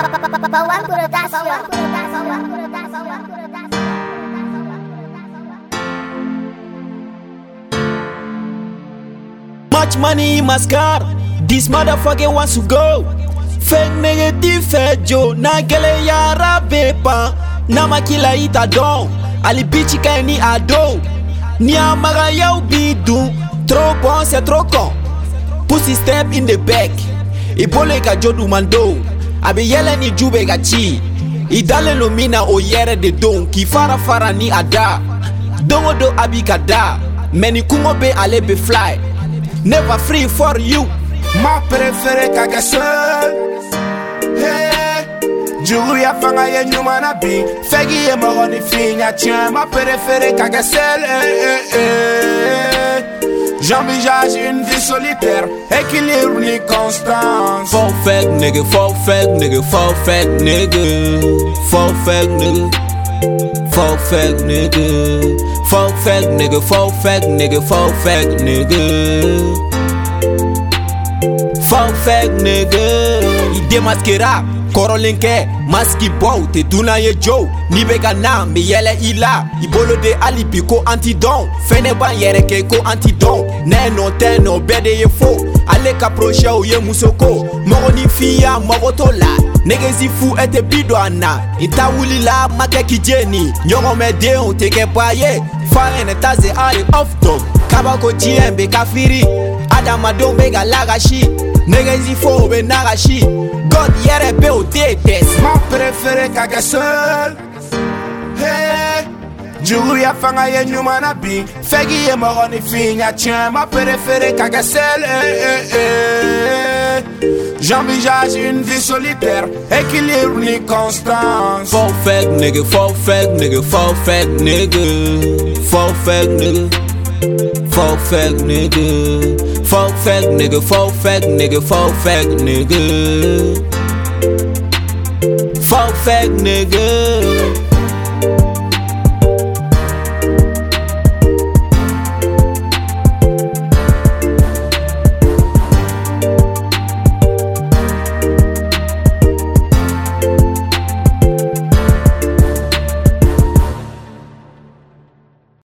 Bawang Much money in my scar. This motherfucker wants to go. Fake negative, fake Joe. Na gele yara bepa. Na makila ita don. Ali bitch ka ni ado. Ni amaga yau bidu. Trop bon, c'est ya trop con. Pussy step in the back. Ibole ka jodu mando. a be yɛlɛ ni ju be ka ci i dalen lo min na o yɛrɛ de don k'i fara fara ni a da don o don a b'i ka da mɛ ni kungo be ale be fly never free for you ma préféré ka kɛ seul hey. juguya fanga ye ɲuman na bin fɛ k'i ye mɔgɔninfin ɲa tiɲɛ ma préféré ka kɛ seul hey, eh, eh, hey, eh. hey. J'envisage une vie solitaire, équilibre ni constance. Fuck fake nigga, fuck fake nigga, fuck fake nigga, fuck fake nigga. Fuck fake nigga, fuck fake nigga, fuck fake nigga, fuck fake nigga, fuck nigga. Il démasque kɔrɔlenkɛ maski bɔw tɛ dunan ye jow n'i bɛ ka na n bɛ yɛlɛ i la i bolo de hali bi ko an ti dɔn fɛnɛ b'an yɛrɛ kɛ ko an ti dɔn nɛ nɔ tɛ nɔ bɛɛ de ye fo ale ka porosiyɛw ye muso ko mɔgɔninfinya mago t'o la negezi fu e tɛ bi don a na i ta wulila ma kɛ k'i jeni ɲɔgɔnmɛdenw tɛ kɛ ba ye fa yɛnɛ ta se ali ɔf dɔn kabako diɲɛ bɛ ka firi adamadenw bɛ ka lagasi nege nzi fo o be nagashi god yɛrɛ be o tee dɛsɛ ma perefere ka kɛ seul hey. juguya fanga ye ɲuman na bin fɛ k'i ye mɔgɔninfin ɲa tiɲɛ ma perefere ka kɛ seul hey, eh, eh, hey, eh, J'envisage une vie solitaire, équilibre ni constance. Faut fake, nigga, faut fake, nigga, faut fake, nigga. Faut fake, nigga. Fuck fake nigga, Fuck fake nigga, Fuck fake nigga, Fuck fake nigga. Fuck fake nigga.